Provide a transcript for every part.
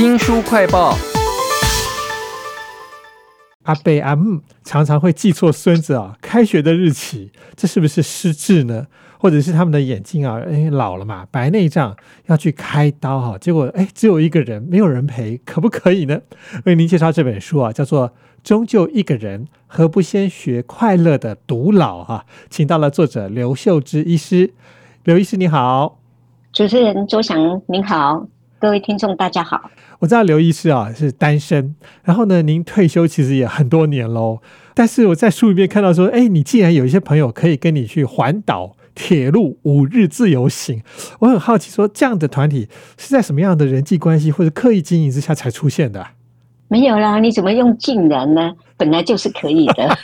新书快报。阿贝阿姆常常会记错孙子啊开学的日期，这是不是失智呢？或者是他们的眼睛啊，哎老了嘛，白内障要去开刀哈，结果哎只有一个人，没有人陪，可不可以呢？为您介绍这本书啊，叫做《终究一个人，何不先学快乐的独老》哈，请到了作者刘秀芝医师，刘医师你好，主持人周翔您好，各位听众大家好。我知道刘医师啊是单身，然后呢，您退休其实也很多年喽。但是我在书里面看到说，哎，你竟然有一些朋友可以跟你去环岛铁路五日自由行，我很好奇，说这样的团体是在什么样的人际关系或者刻意经营之下才出现的？没有啦，你怎么用竟然呢？本来就是可以的。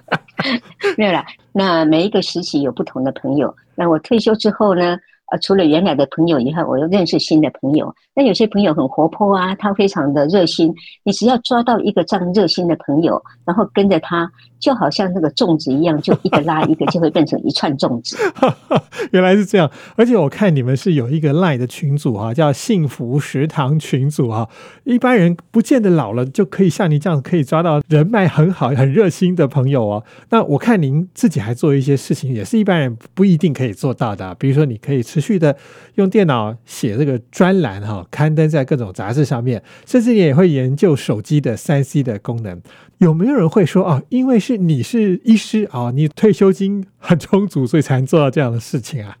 没有啦，那每一个时期有不同的朋友。那我退休之后呢？呃，除了原来的朋友以外，我又认识新的朋友。那有些朋友很活泼啊，他非常的热心。你只要抓到一个这样热心的朋友，然后跟着他，就好像那个粽子一样，就一个拉一个，就会变成一串粽子。原来是这样，而且我看你们是有一个赖的群组啊，叫幸福食堂群组啊。一般人不见得老了就可以像你这样可以抓到人脉很好、很热心的朋友哦。那我看您自己还做一些事情，也是一般人不一定可以做到的。比如说，你可以吃。续的用电脑写这个专栏哈，刊登在各种杂志上面，甚至你也会研究手机的三 C 的功能。有没有人会说啊，因为是你是医师啊，你退休金很充足，所以才能做到这样的事情啊？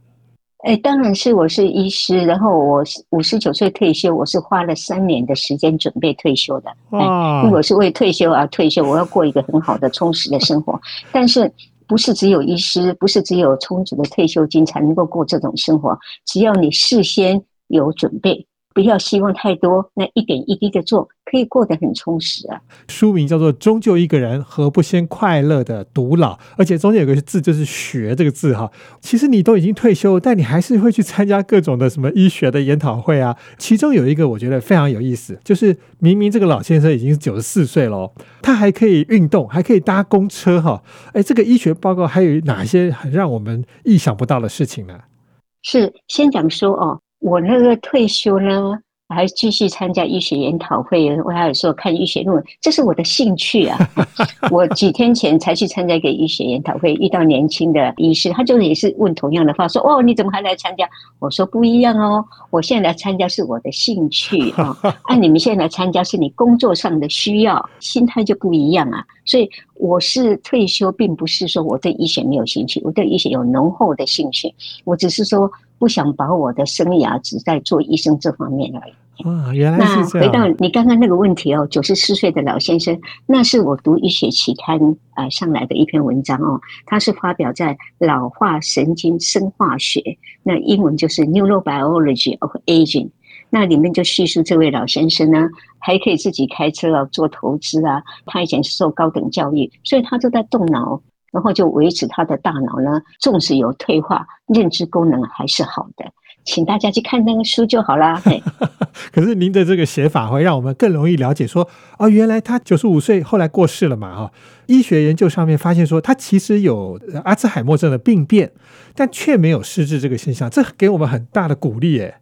哎，当然是我是医师，然后我五十九岁退休，我是花了三年的时间准备退休的。哇！我是为退休而退休，我要过一个很好的充实的生活，但是。不是只有医师，不是只有充足的退休金才能够过这种生活。只要你事先有准备。不要希望太多，那一点一滴的做，可以过得很充实啊。书名叫做《终究一个人，何不先快乐的独老》，而且中间有个字就是“学”这个字哈。其实你都已经退休，但你还是会去参加各种的什么医学的研讨会啊。其中有一个我觉得非常有意思，就是明明这个老先生已经九十四岁了，他还可以运动，还可以搭公车哈。哎，这个医学报告还有哪些很让我们意想不到的事情呢？是先讲说哦。我那个退休呢，还继续参加医学研讨会，我还有时候看医学论文，这是我的兴趣啊。我几天前才去参加一个医学研讨会，遇到年轻的医师，他就也是问同样的话，说：“哦，你怎么还来参加？”我说：“不一样哦，我现在来参加是我的兴趣 啊，按你们现在来参加是你工作上的需要，心态就不一样啊。所以我是退休，并不是说我对医学没有兴趣，我对医学有浓厚的兴趣，我只是说。”不想把我的生涯只在做医生这方面而已。哇，原来是这样。那回到你刚刚那个问题哦，九十四岁的老先生，那是我读医学期刊啊上来的一篇文章哦，它是发表在《老化神经生化学》，那英文就是 Neurobiology of Aging。那里面就叙述这位老先生呢，还可以自己开车啊，做投资啊。他以前是受高等教育，所以他就在动脑。然后就维持他的大脑呢，纵使有退化，认知功能还是好的。请大家去看那个书就好啦。可是您的这个写法会让我们更容易了解，说哦，原来他九十五岁后来过世了嘛？哈，医学研究上面发现说他其实有阿兹海默症的病变，但却没有失智这个现象，这给我们很大的鼓励耶。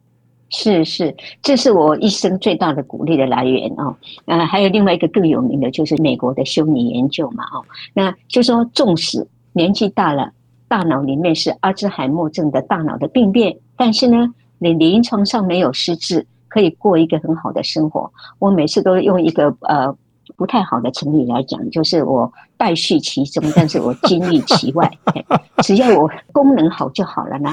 是是，这是我一生最大的鼓励的来源哦。呃，还有另外一个更有名的，就是美国的修女研究嘛哦。那就说，纵使年纪大了，大脑里面是阿兹海默症的大脑的病变，但是呢，你临床上没有失智，可以过一个很好的生活。我每次都用一个呃不太好的成语来讲，就是我败絮其中，但是我金玉其外。只要我功能好就好了呢。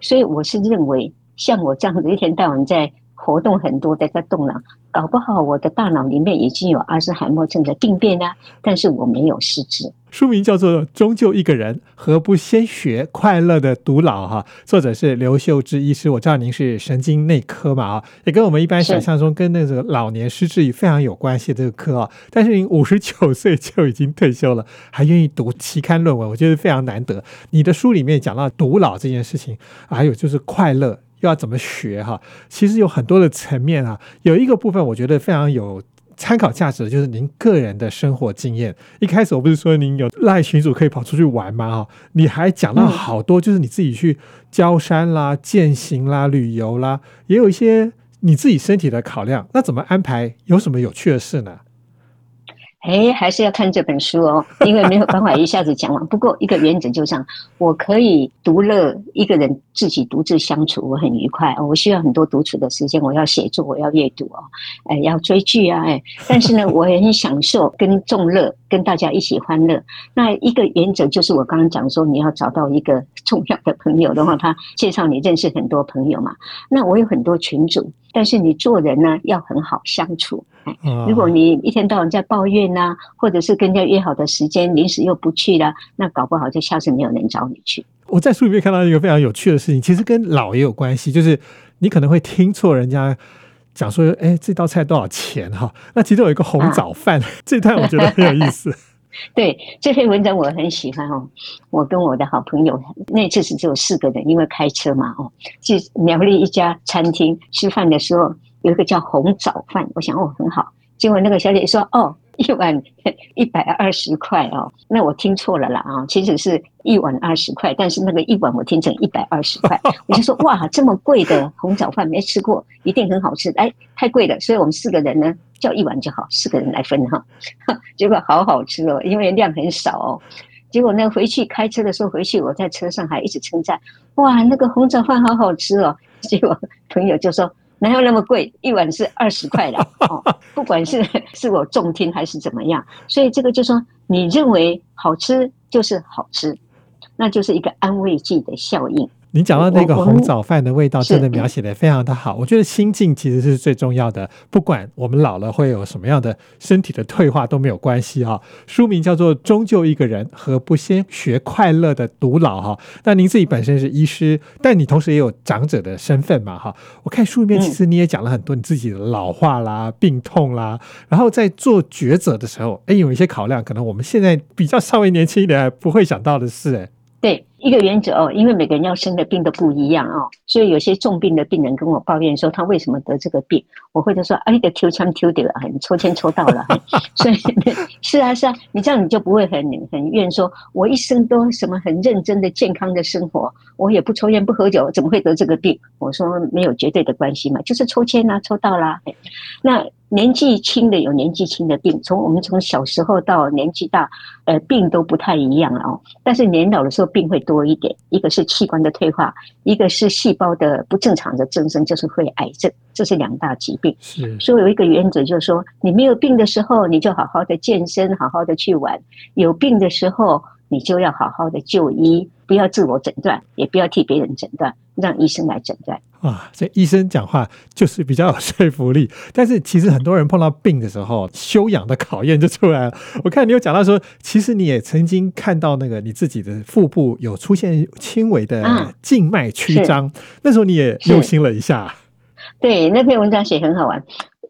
所以我是认为。像我这样子一天到晚在活动很多，在在动脑，搞不好我的大脑里面已经有阿兹海默症的病变啊，但是我没有失智。书名叫做《终究一个人，何不先学快乐的独老》哈，作者是刘秀芝医师。我知道您是神经内科嘛啊，也跟我们一般想象中跟那个老年失智非常有关系这个科啊。但是您五十九岁就已经退休了，还愿意读期刊论文，我觉得非常难得。你的书里面讲到独老这件事情，还有就是快乐。要怎么学哈？其实有很多的层面啊。有一个部分我觉得非常有参考价值，就是您个人的生活经验。一开始我不是说您有赖群主可以跑出去玩吗？哈，你还讲到好多，就是你自己去郊山啦、践行啦、旅游啦，也有一些你自己身体的考量，那怎么安排？有什么有趣的事呢？哎，还是要看这本书哦，因为没有办法一下子讲完。不过一个原则就这样，我可以独乐一个人自己独自相处，我很愉快。我需要很多独处的时间，我要写作，我要阅读哦，哎，要追剧啊，哎。但是呢，我也很享受跟众乐，跟大家一起欢乐。那一个原则就是我刚刚讲说，你要找到一个重要的朋友的话，他介绍你认识很多朋友嘛。那我有很多群主，但是你做人呢要很好相处。如果你一天到晚在抱怨呐，或者是跟人家约好的时间临时又不去了，那搞不好就下次没有人找你去。我在书里面看到一个非常有趣的事情，其实跟老也有关系，就是你可能会听错人家讲说，哎，这道菜多少钱哈？那其中有一个红枣饭，这段我觉得很有意思。对这篇文章我很喜欢哦，我跟我的好朋友那次是只有四个人，因为开车嘛哦，去苗栗一家餐厅吃饭的时候。有一个叫红枣饭，我想哦很好，结果那个小姐说哦 一碗一百二十块哦，那我听错了啦啊，其实是一碗二十块，但是那个一碗我听成一百二十块，我就说哇 这么贵的红枣饭没吃过，一定很好吃，哎太贵了，所以我们四个人呢叫一碗就好，四个人来分哈，结果好好吃哦，因为量很少哦，结果呢回去开车的时候回去我在车上还一直称赞哇那个红枣饭好好吃哦，结果朋友就说。哪有那么贵？一碗是二十块的 哦，不管是 是我中听还是怎么样，所以这个就说你认为好吃就是好吃，那就是一个安慰剂的效应。你讲到那个红枣饭的味道，真的描写的非常的好。我觉得心境其实是最重要的，不管我们老了会有什么样的身体的退化都没有关系哈。书名叫做《终究一个人》，何不先学快乐的独老哈？那您自己本身是医师，但你同时也有长者的身份嘛哈？我看书里面其实你也讲了很多你自己的老化啦、病痛啦，然后在做抉择的时候，哎，有一些考量，可能我们现在比较稍微年轻一点不会想到的是，哎。对一个原则哦，因为每个人要生的病都不一样哦，所以有些重病的病人跟我抱怨说他为什么得这个病，我会就说啊，你的抽签抽对了，你抽签抽到了，所以是啊是啊，你这样你就不会很很怨说，我一生都什么很认真的健康的生活，我也不抽烟不喝酒，怎么会得这个病？我说没有绝对的关系嘛，就是抽签啊，抽到啦，那。年纪轻的有年纪轻的病，从我们从小时候到年纪大，呃，病都不太一样了哦。但是年老的时候病会多一点，一个是器官的退化，一个是细胞的不正常的增生，就是会癌症，这是两大疾病。所以有一个原则就是说，你没有病的时候，你就好好的健身，好好的去玩；有病的时候，你就要好好的就医，不要自我诊断，也不要替别人诊断，让医生来诊断。啊，这医生讲话就是比较有说服力，但是其实很多人碰到病的时候，修养的考验就出来了。我看你有讲到说，其实你也曾经看到那个你自己的腹部有出现轻微的静脉曲张，那时候你也用心了一下。对，那篇文章写很好玩，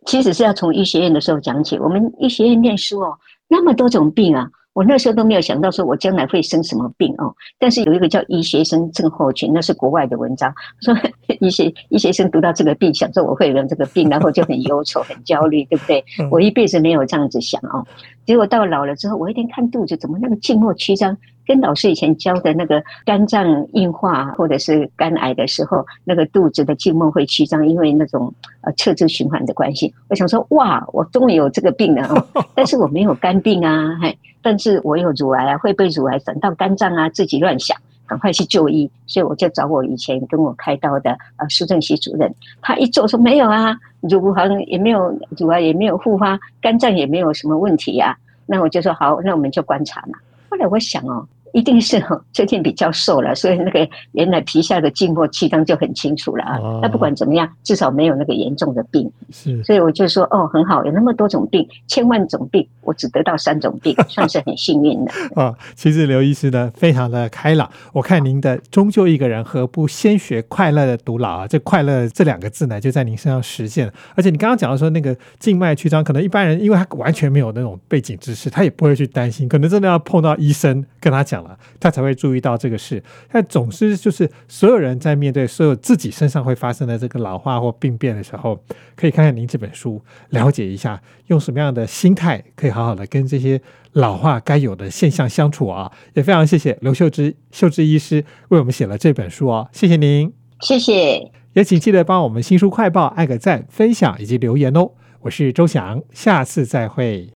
其实是要从医学院的时候讲起。我们医学院念书哦，那么多种病啊。我那时候都没有想到说我将来会生什么病哦，但是有一个叫医学生症候群，那是国外的文章，说 医学医学生读到这个病，想说我会有这个病，然后就很忧愁、很焦虑，对不对？我一辈子没有这样子想哦，结果到老了之后，我一天看肚子怎么那个静脉曲张，跟老师以前教的那个肝脏硬化或者是肝癌的时候，那个肚子的静脉会曲张，因为那种呃侧支循环的关系。我想说哇，我终于有这个病了哦，但是我没有肝病啊，嘿。但是我有乳癌啊，会被乳癌转到肝脏啊，自己乱想，赶快去就医，所以我就找我以前跟我开刀的呃苏正熙主任，他一做说没有啊，乳房也没有，乳癌也没有复发，肝脏也没有什么问题呀，那我就说好，那我们就观察嘛。后来我想哦。一定是哦，最近比较瘦了，所以那个原来皮下的静脉曲张就很清楚了啊。那不管怎么样，至少没有那个严重的病。是，所以我就说哦，很好，有那么多种病，千万种病，我只得到三种病，算是很幸运的。啊，其实刘医师呢，非常的开朗。我看您的“终究一个人，何不先学快乐的独老”啊，这“快乐”这两个字呢，就在您身上实现了。而且你刚刚讲到说那个静脉曲张，可能一般人因为他完全没有那种背景知识，他也不会去担心，可能真的要碰到医生跟他讲。他才会注意到这个事，但总之就是所有人在面对所有自己身上会发生的这个老化或病变的时候，可以看看您这本书，了解一下用什么样的心态可以好好的跟这些老化该有的现象相处啊！也非常谢谢刘秀芝秀芝医师为我们写了这本书哦，谢谢您，谢谢。也请记得帮我们新书快报按个赞、分享以及留言哦。我是周翔，下次再会。